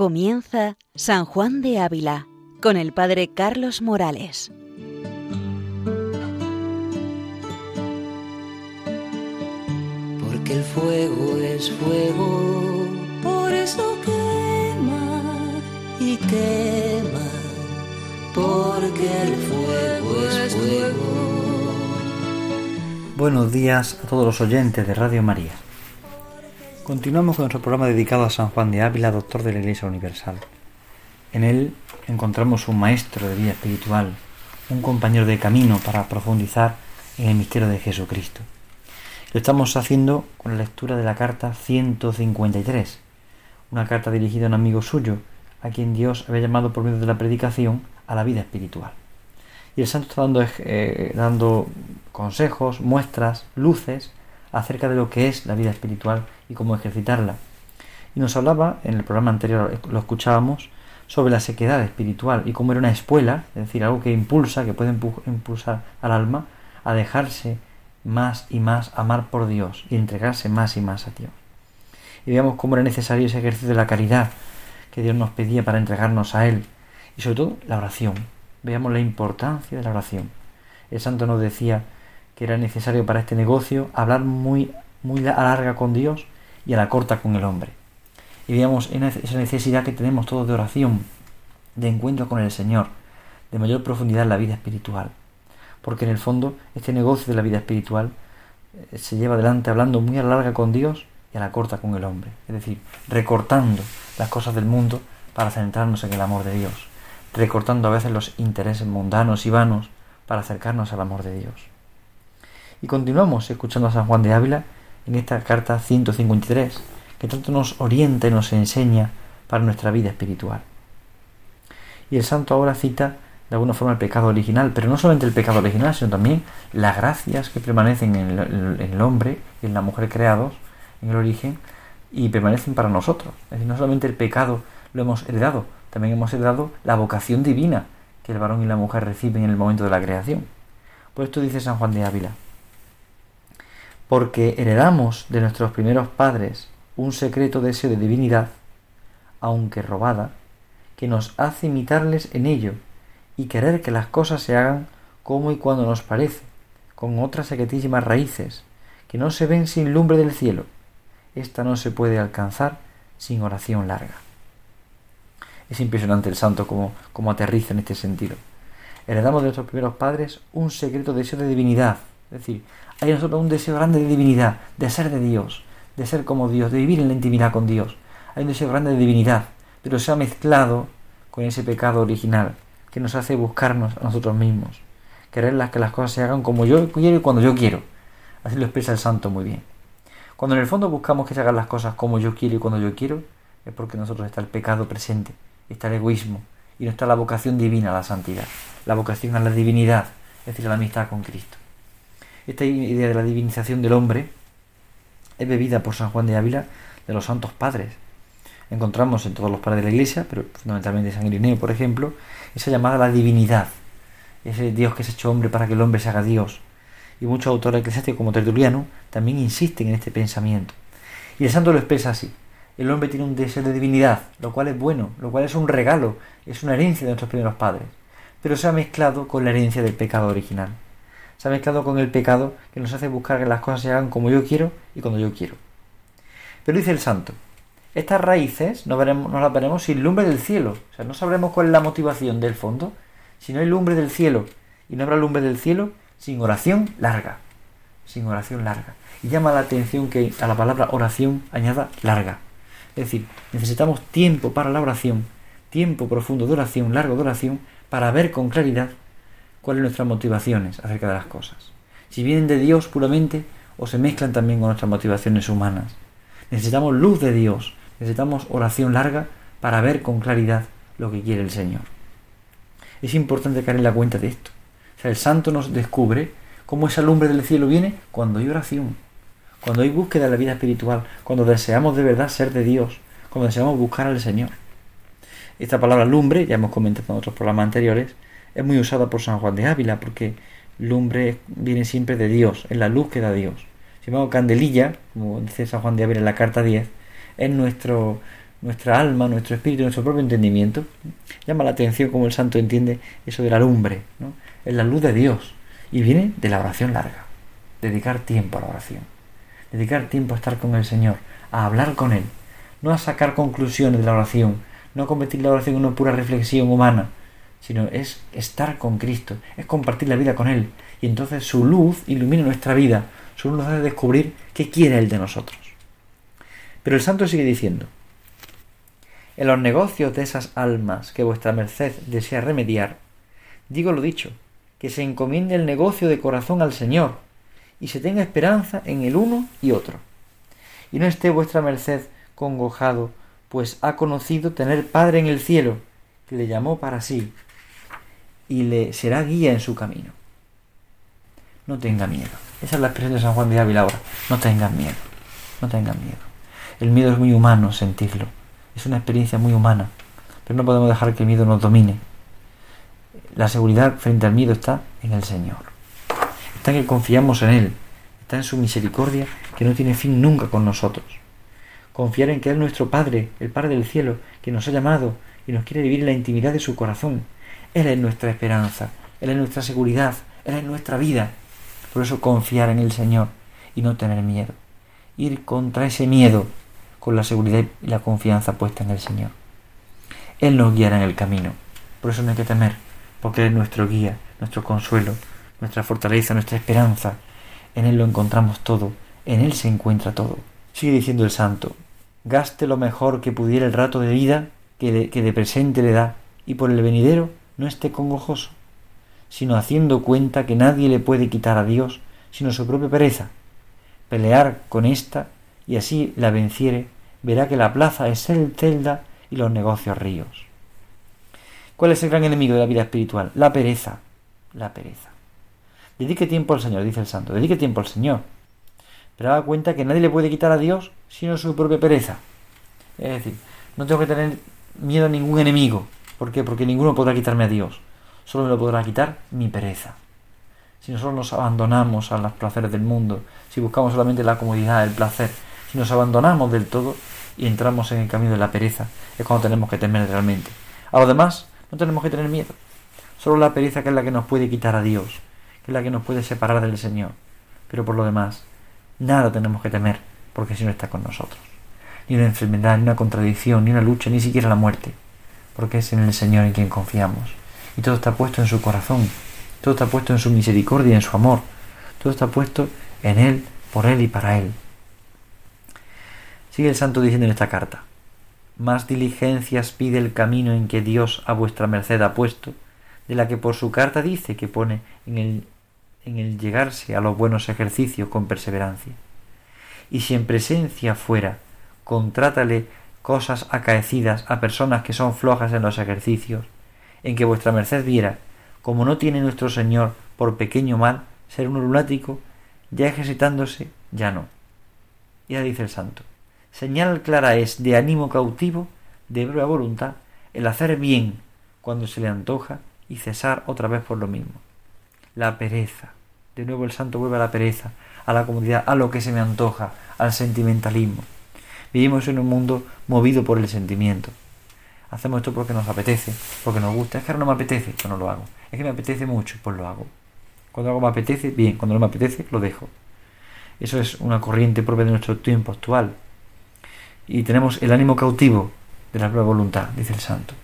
Comienza San Juan de Ávila con el Padre Carlos Morales. Porque el fuego es fuego, por eso quema y quema, porque el fuego es fuego. Buenos días a todos los oyentes de Radio María. Continuamos con nuestro programa dedicado a San Juan de Ávila, doctor de la Iglesia Universal. En él encontramos un maestro de vida espiritual, un compañero de camino para profundizar en el misterio de Jesucristo. Lo estamos haciendo con la lectura de la carta 153, una carta dirigida a un amigo suyo, a quien Dios había llamado por medio de la predicación a la vida espiritual. Y el santo está dando, eh, dando consejos, muestras, luces acerca de lo que es la vida espiritual y cómo ejercitarla. Y nos hablaba, en el programa anterior lo escuchábamos, sobre la sequedad espiritual y cómo era una espuela, es decir, algo que impulsa, que puede impulsar al alma a dejarse más y más amar por Dios y entregarse más y más a Dios. Y veamos cómo era necesario ese ejercicio de la caridad que Dios nos pedía para entregarnos a Él. Y sobre todo la oración. Veamos la importancia de la oración. El santo nos decía que era necesario para este negocio hablar muy, muy a larga con Dios y a la corta con el hombre. Y veamos esa necesidad que tenemos todos de oración, de encuentro con el Señor, de mayor profundidad en la vida espiritual. Porque en el fondo este negocio de la vida espiritual eh, se lleva adelante hablando muy a la larga con Dios y a la corta con el hombre. Es decir, recortando las cosas del mundo para centrarnos en el amor de Dios. Recortando a veces los intereses mundanos y vanos para acercarnos al amor de Dios. Y continuamos escuchando a San Juan de Ávila en esta carta 153, que tanto nos orienta y nos enseña para nuestra vida espiritual. Y el santo ahora cita de alguna forma el pecado original, pero no solamente el pecado original, sino también las gracias que permanecen en el, hombre y en la mujer creados, en el origen, y permanecen para nosotros. Es decir, no solamente el pecado lo hemos heredado, también hemos heredado la vocación divina que el varón y la mujer reciben en el momento de la creación. Por esto dice San Juan de Ávila, porque heredamos de nuestros primeros padres un secreto deseo de divinidad, aunque robada, que nos hace imitarles en ello y querer que las cosas se hagan como y cuando nos parece, con otras secretísimas raíces, que no se ven sin lumbre del cielo. Esta no se puede alcanzar sin oración larga. Es impresionante el santo como, como aterriza en este sentido. Heredamos de nuestros primeros padres un secreto deseo de divinidad, es decir, hay en nosotros un deseo grande de divinidad, de ser de Dios, de ser como Dios, de vivir en la intimidad con Dios. Hay un deseo grande de divinidad, pero se ha mezclado con ese pecado original que nos hace buscarnos a nosotros mismos, querer que las cosas se hagan como yo quiero y cuando yo quiero. Así lo expresa el santo muy bien. Cuando en el fondo buscamos que se hagan las cosas como yo quiero y cuando yo quiero, es porque en nosotros está el pecado presente, está el egoísmo y no está la vocación divina a la santidad, la vocación a la divinidad, es decir, a la amistad con Cristo. Esta idea de la divinización del hombre es bebida por San Juan de Ávila de los santos padres. Encontramos en todos los padres de la Iglesia, pero fundamentalmente San Irineo, por ejemplo, esa llamada la divinidad, ese Dios que se ha hecho hombre para que el hombre se haga Dios. Y muchos autores eclesiásticos como Tertuliano también insisten en este pensamiento. Y el santo lo expresa así. El hombre tiene un deseo de divinidad, lo cual es bueno, lo cual es un regalo, es una herencia de nuestros primeros padres, pero se ha mezclado con la herencia del pecado original se ha mezclado con el pecado que nos hace buscar que las cosas se hagan como yo quiero y cuando yo quiero. Pero dice el santo, estas raíces no, veremos, no las veremos sin lumbre del cielo. O sea, no sabremos cuál es la motivación del fondo si no hay lumbre del cielo. Y no habrá lumbre del cielo sin oración larga. Sin oración larga. Y llama la atención que a la palabra oración añada larga. Es decir, necesitamos tiempo para la oración, tiempo profundo de oración, largo de oración, para ver con claridad cuáles son nuestras motivaciones acerca de las cosas. Si vienen de Dios puramente o se mezclan también con nuestras motivaciones humanas. Necesitamos luz de Dios, necesitamos oración larga para ver con claridad lo que quiere el Señor. Es importante caer en la cuenta de esto. O sea, el santo nos descubre cómo esa lumbre del cielo viene cuando hay oración, cuando hay búsqueda de la vida espiritual, cuando deseamos de verdad ser de Dios, cuando deseamos buscar al Señor. Esta palabra lumbre, ya hemos comentado en otros programas anteriores, es muy usada por San Juan de Ávila porque lumbre viene siempre de Dios, es la luz que da Dios. Si llamamos candelilla, como dice San Juan de Ávila en la carta 10, es nuestro, nuestra alma, nuestro espíritu, nuestro propio entendimiento. Llama la atención como el santo entiende eso de la lumbre, ¿no? Es la luz de Dios y viene de la oración larga. Dedicar tiempo a la oración. Dedicar tiempo a estar con el Señor, a hablar con Él, no a sacar conclusiones de la oración, no a convertir la oración en una pura reflexión humana, sino es estar con Cristo, es compartir la vida con Él. Y entonces su luz ilumina nuestra vida, su luz nos hace descubrir qué quiere Él de nosotros. Pero el santo sigue diciendo, en los negocios de esas almas que vuestra merced desea remediar, digo lo dicho, que se encomiende el negocio de corazón al Señor, y se tenga esperanza en el uno y otro. Y no esté vuestra merced congojado, pues ha conocido tener Padre en el cielo, que le llamó para sí, y le será guía en su camino. No tenga miedo. Esa es la expresión de San Juan de Ávila ahora. No tengan miedo. No tengan miedo. El miedo es muy humano sentirlo es una experiencia muy humana, pero no podemos dejar que el miedo nos domine. La seguridad frente al miedo está en el Señor. Está en que confiamos en Él, está en su misericordia que no tiene fin nunca con nosotros. Confiar en que Él es nuestro Padre, el Padre del cielo, que nos ha llamado y nos quiere vivir en la intimidad de su corazón. Él es nuestra esperanza, Él es nuestra seguridad, Él es nuestra vida. Por eso confiar en el Señor y no tener miedo. Ir contra ese miedo con la seguridad y la confianza puesta en el Señor. Él nos guiará en el camino. Por eso no hay que temer, porque Él es nuestro guía, nuestro consuelo, nuestra fortaleza, nuestra esperanza. En Él lo encontramos todo, en Él se encuentra todo. Sigue diciendo el santo, gaste lo mejor que pudiera el rato de vida que de, que de presente le da, y por el venidero no esté congojoso, sino haciendo cuenta que nadie le puede quitar a Dios sino su propia pereza. Pelear con ésta y así la venciere, verá que la plaza es el celda y los negocios ríos. ¿Cuál es el gran enemigo de la vida espiritual? La pereza. La pereza. Dedique tiempo al Señor, dice el santo. Dedique tiempo al Señor. Pero haga cuenta que nadie le puede quitar a Dios sino su propia pereza. Es decir, no tengo que tener miedo a ningún enemigo. ¿Por qué? Porque ninguno podrá quitarme a Dios. Solo me lo podrá quitar mi pereza si nosotros nos abandonamos a los placeres del mundo, si buscamos solamente la comodidad, el placer, si nos abandonamos del todo y entramos en el camino de la pereza, es cuando tenemos que temer realmente. A lo demás, no tenemos que tener miedo. Solo la pereza que es la que nos puede quitar a Dios, que es la que nos puede separar del Señor. Pero por lo demás, nada tenemos que temer, porque el Señor está con nosotros. Ni una enfermedad, ni una contradicción, ni una lucha, ni siquiera la muerte, porque es en el Señor en quien confiamos. Y todo está puesto en su corazón, todo está puesto en su misericordia en su amor. Todo está puesto en Él, por Él y para Él. Sigue el santo diciendo en esta carta, más diligencias pide el camino en que Dios a vuestra merced ha puesto, de la que por su carta dice que pone en el, en el llegarse a los buenos ejercicios con perseverancia. Y si en presencia fuera, contrátale cosas acaecidas a personas que son flojas en los ejercicios, en que vuestra merced viera, como no tiene nuestro Señor por pequeño mal ser un lunático, ya ejercitándose, ya no. Ya dice el santo, Señal clara es de ánimo cautivo, de breve voluntad, el hacer bien cuando se le antoja y cesar otra vez por lo mismo. La pereza. De nuevo el santo vuelve a la pereza, a la comodidad, a lo que se me antoja, al sentimentalismo. Vivimos en un mundo movido por el sentimiento. Hacemos esto porque nos apetece, porque nos gusta. Es que ahora no me apetece, pues no lo hago. Es que me apetece mucho, pues lo hago. Cuando algo me apetece, bien. Cuando no me apetece, lo dejo. Eso es una corriente propia de nuestro tiempo actual y tenemos el ánimo cautivo de la propia voluntad, dice el santo.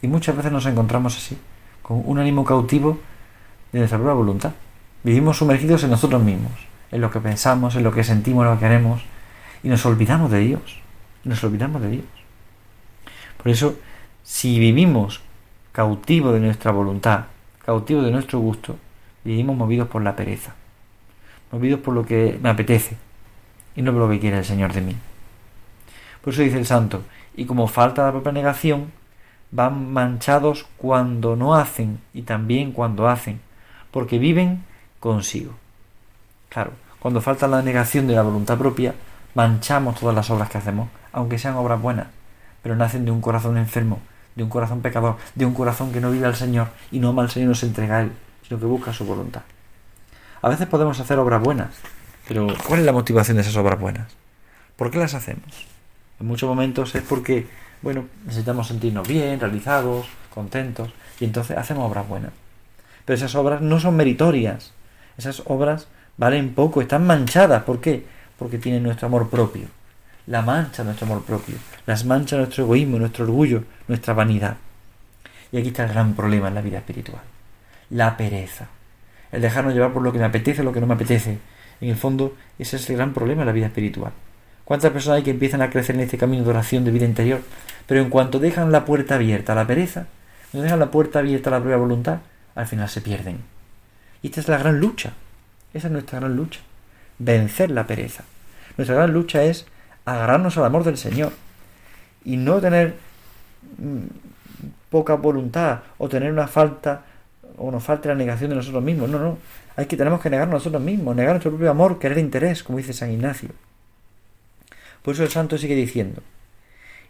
Y muchas veces nos encontramos así, con un ánimo cautivo de nuestra propia voluntad. Vivimos sumergidos en nosotros mismos, en lo que pensamos, en lo que sentimos, en lo que queremos, y nos olvidamos de Dios. Nos olvidamos de Dios. Por eso, si vivimos cautivo de nuestra voluntad, cautivo de nuestro gusto, vivimos movidos por la pereza, movidos por lo que me apetece y no por lo que quiere el Señor de mí. Por eso dice el santo, y como falta la propia negación, van manchados cuando no hacen y también cuando hacen, porque viven consigo. Claro, cuando falta la negación de la voluntad propia, manchamos todas las obras que hacemos, aunque sean obras buenas, pero nacen de un corazón enfermo, de un corazón pecador, de un corazón que no vive al Señor y no al Señor nos entrega a Él, sino que busca su voluntad. A veces podemos hacer obras buenas, pero ¿cuál es la motivación de esas obras buenas? ¿Por qué las hacemos? En muchos momentos es porque, bueno, necesitamos sentirnos bien, realizados, contentos, y entonces hacemos obras buenas. Pero esas obras no son meritorias. Esas obras valen poco, están manchadas. ¿Por qué? Porque tienen nuestro amor propio. La mancha nuestro amor propio. Las mancha nuestro egoísmo, nuestro orgullo, nuestra vanidad. Y aquí está el gran problema en la vida espiritual. La pereza. El dejarnos llevar por lo que me apetece, lo que no me apetece. En el fondo, ese es el gran problema en la vida espiritual. ¿Cuántas personas hay que empiezan a crecer en este camino de oración de vida interior? Pero en cuanto dejan la puerta abierta a la pereza, no dejan la puerta abierta a la propia voluntad, al final se pierden. Y esta es la gran lucha. Esa es nuestra gran lucha. Vencer la pereza. Nuestra gran lucha es agarrarnos al amor del Señor y no tener mm, poca voluntad o tener una falta o nos falta la negación de nosotros mismos. No, no. Hay que tenemos que negarnos nosotros mismos, negar nuestro propio amor, querer interés, como dice San Ignacio. Por eso el santo sigue diciendo,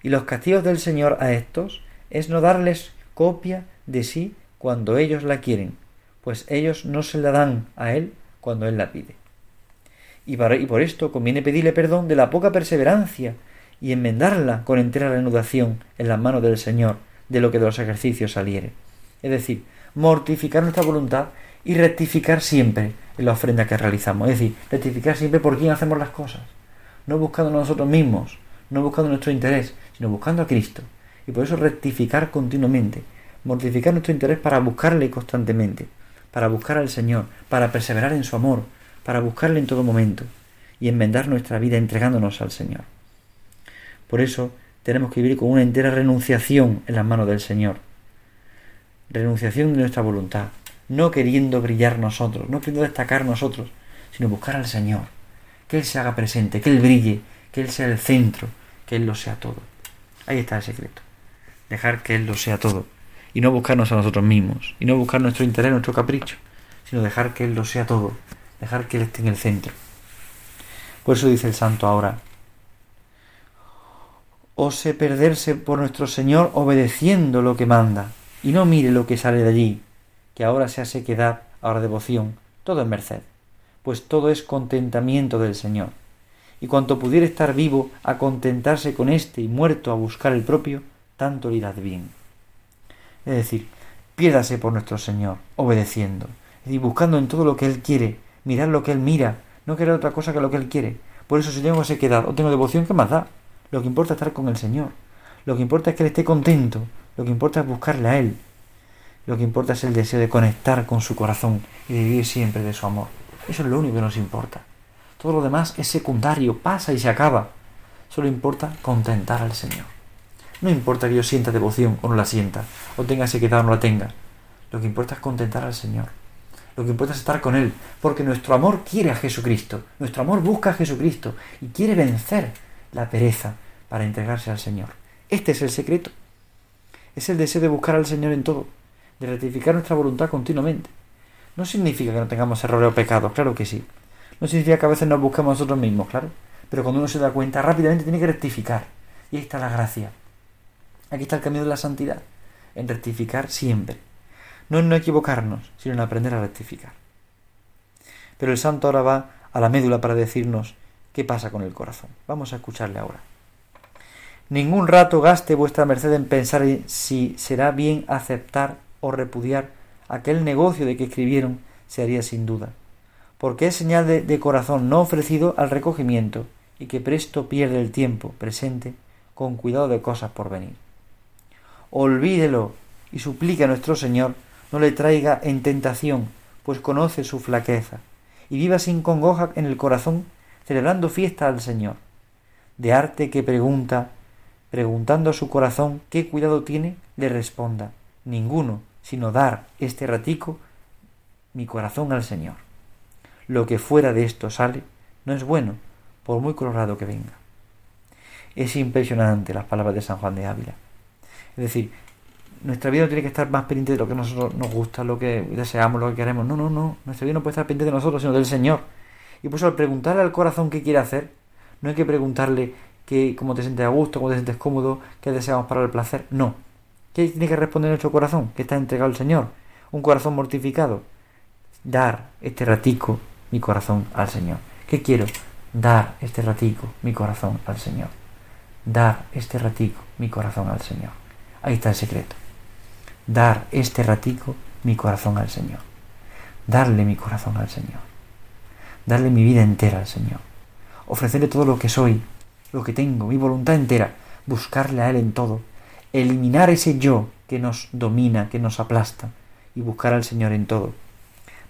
y los castigos del Señor a estos es no darles copia de sí cuando ellos la quieren, pues ellos no se la dan a Él cuando Él la pide. Y, y por esto conviene pedirle perdón de la poca perseverancia y enmendarla con entera reanudación en las manos del Señor de lo que de los ejercicios saliere. Es decir, mortificar nuestra voluntad y rectificar siempre en la ofrenda que realizamos. Es decir, rectificar siempre por quién hacemos las cosas no buscando nosotros mismos, no buscando nuestro interés, sino buscando a Cristo. Y por eso rectificar continuamente, mortificar nuestro interés para buscarle constantemente, para buscar al Señor, para perseverar en su amor, para buscarle en todo momento y enmendar nuestra vida entregándonos al Señor. Por eso tenemos que vivir con una entera renunciación en las manos del Señor. Renunciación de nuestra voluntad, no queriendo brillar nosotros, no queriendo destacar nosotros, sino buscar al Señor que Él se haga presente, que Él brille, que Él sea el centro, que Él lo sea todo. Ahí está el secreto. Dejar que Él lo sea todo. Y no buscarnos a nosotros mismos. Y no buscar nuestro interés, nuestro capricho. Sino dejar que Él lo sea todo. Dejar que Él esté en el centro. Por eso dice el santo ahora. Ose perderse por nuestro Señor obedeciendo lo que manda. Y no mire lo que sale de allí. Que ahora sea sequedad, ahora devoción. Todo es merced pues todo es contentamiento del Señor. Y cuanto pudiera estar vivo a contentarse con éste y muerto a buscar el propio, tanto le irá bien. Es decir, piérdase por nuestro Señor, obedeciendo, decir, buscando en todo lo que Él quiere, mirar lo que Él mira, no querer otra cosa que lo que Él quiere. Por eso si tengo sequedad o tengo devoción, ¿qué más da? Lo que importa es estar con el Señor. Lo que importa es que Él esté contento. Lo que importa es buscarle a Él. Lo que importa es el deseo de conectar con su corazón y de vivir siempre de su amor. Eso es lo único que nos importa. Todo lo demás es secundario, pasa y se acaba. Solo importa contentar al Señor. No importa que yo sienta devoción o no la sienta, o tenga sequedad o no la tenga. Lo que importa es contentar al Señor. Lo que importa es estar con Él, porque nuestro amor quiere a Jesucristo. Nuestro amor busca a Jesucristo y quiere vencer la pereza para entregarse al Señor. Este es el secreto. Es el deseo de buscar al Señor en todo, de rectificar nuestra voluntad continuamente. No significa que no tengamos errores o pecados, claro que sí. No significa que a veces nos busquemos nosotros mismos, claro. Pero cuando uno se da cuenta, rápidamente tiene que rectificar. Y ahí está la gracia. Aquí está el camino de la santidad. En rectificar siempre. No en no equivocarnos, sino en aprender a rectificar. Pero el santo ahora va a la médula para decirnos qué pasa con el corazón. Vamos a escucharle ahora. Ningún rato gaste vuestra merced en pensar si será bien aceptar o repudiar aquel negocio de que escribieron se haría sin duda, porque es señal de, corazón no ofrecido al recogimiento y que presto pierde el tiempo presente con cuidado de cosas por venir. Olvídelo y suplica a nuestro Señor no le traiga en tentación, pues conoce su flaqueza, y viva sin congoja en el corazón, celebrando fiesta al Señor. De arte que pregunta, preguntando a su corazón qué cuidado tiene, le responda, ninguno, sino dar este ratico mi corazón al Señor. Lo que fuera de esto sale no es bueno, por muy colorado que venga. Es impresionante las palabras de San Juan de Ávila. Es decir, nuestra vida no tiene que estar más pendiente de lo que nosotros nos gusta, lo que deseamos, lo que queremos. No, no, no. Nuestra vida no puede estar pendiente de nosotros, sino del Señor. Y por eso al preguntarle al corazón qué quiere hacer, no hay que preguntarle que, cómo te sientes a gusto, cómo te sientes cómodo, qué deseamos para el placer. No. ¿Qué tiene que responder nuestro corazón? Que está entregado al Señor. Un corazón mortificado. Dar este ratico mi corazón al Señor. ¿Qué quiero? Dar este ratico mi corazón al Señor. dar este ratico mi corazón al Señor. Ahí está el secreto. Dar este ratico mi corazón al Señor. Darle mi corazón al Señor. Darle mi vida entera al Señor. Ofrecerle todo lo que soy, lo que tengo, mi voluntad entera. Buscarle a Él en todo. Eliminar ese yo que nos domina, que nos aplasta. Y buscar al Señor en todo.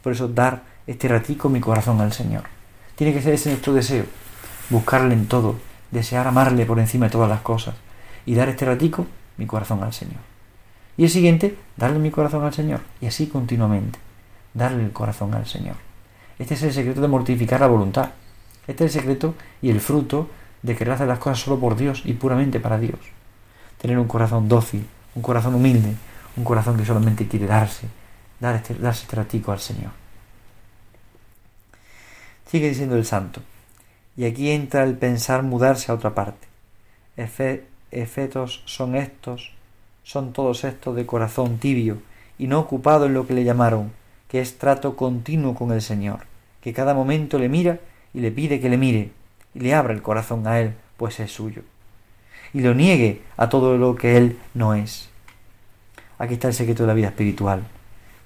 Por eso dar este ratico mi corazón al Señor. Tiene que ser ese nuestro deseo. Buscarle en todo. Desear amarle por encima de todas las cosas. Y dar este ratico mi corazón al Señor. Y el siguiente, darle mi corazón al Señor. Y así continuamente. Darle el corazón al Señor. Este es el secreto de mortificar la voluntad. Este es el secreto y el fruto de querer hacer las cosas solo por Dios y puramente para Dios. Tener un corazón dócil, un corazón humilde, un corazón que solamente quiere darse, dar este, darse este ratico al Señor. Sigue diciendo el santo. Y aquí entra el pensar mudarse a otra parte. efetos son estos son todos estos de corazón tibio y no ocupado en lo que le llamaron, que es trato continuo con el Señor, que cada momento le mira y le pide que le mire, y le abra el corazón a Él, pues es suyo, y lo niegue a todo lo que Él no es. Aquí está el secreto de la vida espiritual.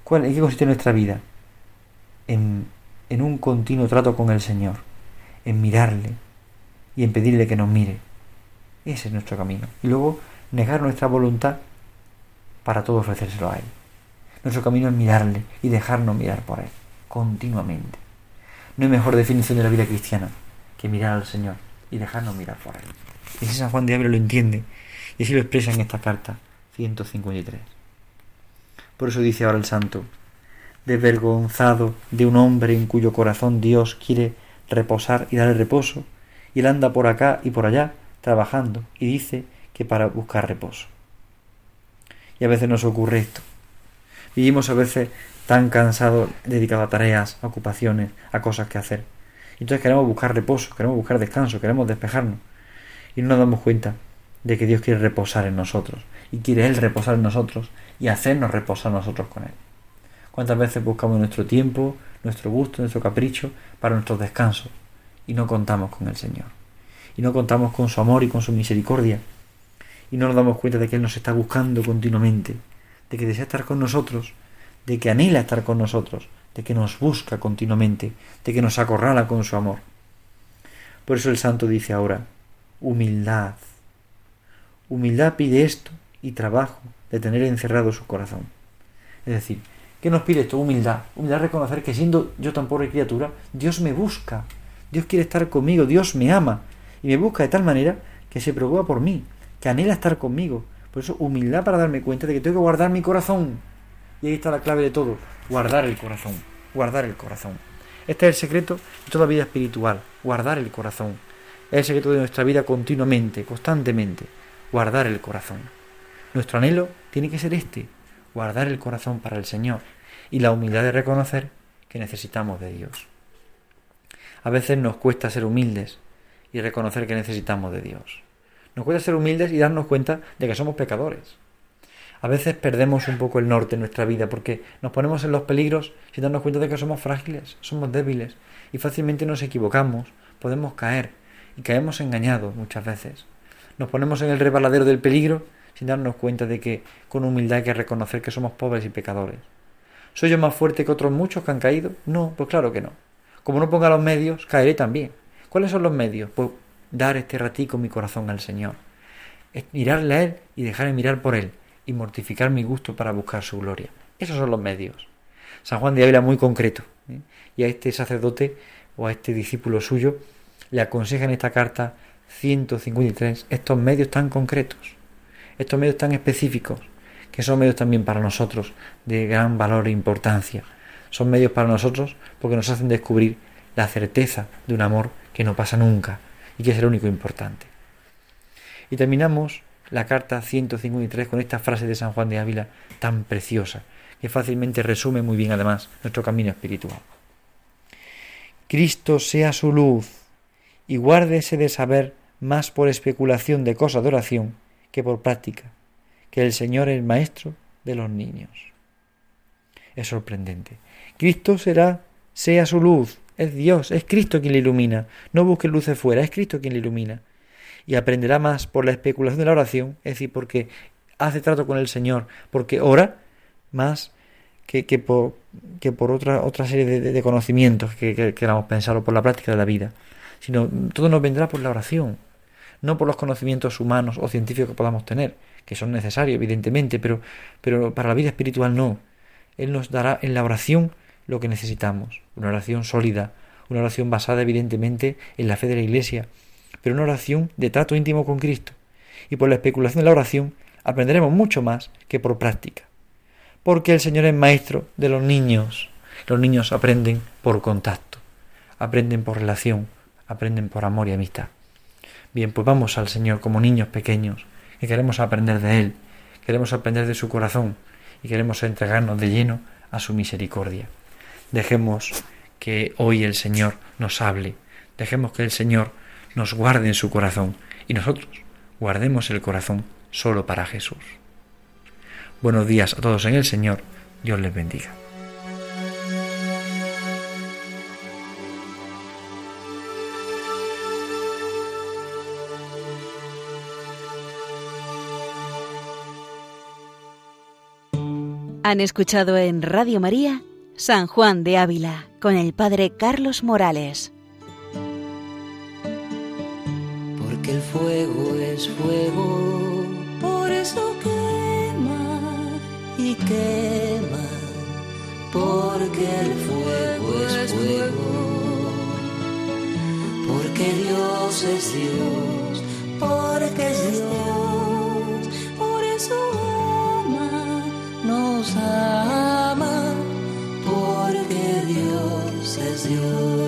¿Cuál, ¿En qué consiste nuestra vida? En, en un continuo trato con el Señor, en mirarle y en pedirle que nos mire. Ese es nuestro camino. Y luego negar nuestra voluntad para todo ofrecérselo a Él. Nuestro camino es mirarle y dejarnos mirar por Él, continuamente. No hay mejor definición de la vida cristiana que mirar al Señor y dejarnos mirar por Él. Y si San Juan de Ávila lo entiende y así lo expresa en esta carta 153. Por eso dice ahora el santo, desvergonzado de un hombre en cuyo corazón Dios quiere reposar y darle reposo, y él anda por acá y por allá trabajando y dice que para buscar reposo. Y a veces nos ocurre esto. Vivimos a veces tan cansados, dedicados a tareas, a ocupaciones, a cosas que hacer. Entonces queremos buscar reposo, queremos buscar descanso, queremos despejarnos. Y no nos damos cuenta de que Dios quiere reposar en nosotros. Y quiere Él reposar en nosotros y hacernos reposar nosotros con Él. ¿Cuántas veces buscamos nuestro tiempo, nuestro gusto, nuestro capricho para nuestros descansos y no contamos con el Señor? Y no contamos con su amor y con su misericordia y no nos damos cuenta de que Él nos está buscando continuamente, de que desea estar con nosotros, de que anhela estar con nosotros, de que nos busca continuamente, de que nos acorrala con su amor. Por eso el santo dice ahora, humildad. Humildad pide esto y trabajo de tener encerrado su corazón. Es decir, ¿qué nos pide esto? Humildad. Humildad reconocer que siendo yo tan pobre criatura, Dios me busca. Dios quiere estar conmigo, Dios me ama y me busca de tal manera que se preocupa por mí, que anhela estar conmigo. Por eso, humildad para darme cuenta de que tengo que guardar mi corazón. Y ahí está la clave de todo, guardar el corazón, guardar el corazón. Este es el secreto de toda vida espiritual, guardar el corazón. Es el secreto de nuestra vida continuamente, constantemente, guardar el corazón. Nuestro anhelo tiene que ser este, guardar el corazón para el Señor y la humildad de reconocer que necesitamos de Dios. A veces nos cuesta ser humildes y reconocer que necesitamos de Dios. Nos cuesta ser humildes y darnos cuenta de que somos pecadores. A veces perdemos un poco el norte en nuestra vida porque nos ponemos en los peligros sin darnos cuenta de que somos frágiles, somos débiles y fácilmente nos equivocamos, podemos caer y caemos engañados muchas veces. Nos ponemos en el rebaladero del peligro sin darnos cuenta de que con humildad hay que reconocer que somos pobres y pecadores. ¿Soy yo más fuerte que otros muchos que han caído? No, pues claro que no. Como no ponga los medios, caeré también. ¿Cuáles son los medios? Pues dar este ratico mi corazón al Señor. Es mirarle a Él y dejarme mirar por Él y mortificar mi gusto para buscar su gloria. Esos son los medios. San Juan de Ávila muy concreto. ¿eh? Y a este sacerdote o a este discípulo suyo le aconseja en esta carta 153 estos medios tan concretos, estos medios tan específicos, que son medios también para nosotros de gran valor e importancia. Son medios para nosotros porque nos hacen descubrir la certeza de un amor que no pasa nunca, y que es el único importante. Y terminamos la carta 153 con esta frase de San Juan de Ávila tan preciosa, que fácilmente resume muy bien además nuestro camino espiritual. Cristo sea su luz y guárdese de saber más por especulación de cosas de oración que por práctica, que el Señor es maestro de los niños. Es sorprendente. Cristo será, sea su luz, es Dios, es Cristo quien le ilumina. No busque luces fuera, es Cristo quien le ilumina. y aprenderá más por la especulación de la oración, es decir, porque hace trato con el Señor, porque ora más que, que, por, que por otra, otra serie de, conocimientos que, que, queramos pensar o por la práctica de la vida, sino todo nos vendrá por la oración, no por los conocimientos humanos o científicos que podamos tener, que son necesarios, evidentemente, pero, pero para la vida espiritual no. Él nos dará en la oración lo que necesitamos, una oración sólida, una oración basada evidentemente en la fe de la Iglesia, pero una oración de trato íntimo con Cristo. Y por la especulación de la oración aprenderemos mucho más que por práctica. Porque el Señor es maestro de los niños. Los niños aprenden por contacto, aprenden por relación, aprenden por amor y amistad. Bien, pues vamos al Señor como niños pequeños, que queremos aprender de Él, queremos aprender de su corazón y queremos entregarnos de lleno a su misericordia. Dejemos que hoy el Señor nos hable, dejemos que el Señor nos guarde en su corazón y nosotros guardemos el corazón solo para Jesús. Buenos días a todos en el Señor, Dios les bendiga. Han escuchado en Radio María San Juan de Ávila con el padre Carlos Morales. Porque el fuego es fuego, por eso quema y quema, porque el fuego es fuego, porque Dios es Dios, porque es Dios, por eso ama, nos ama. you.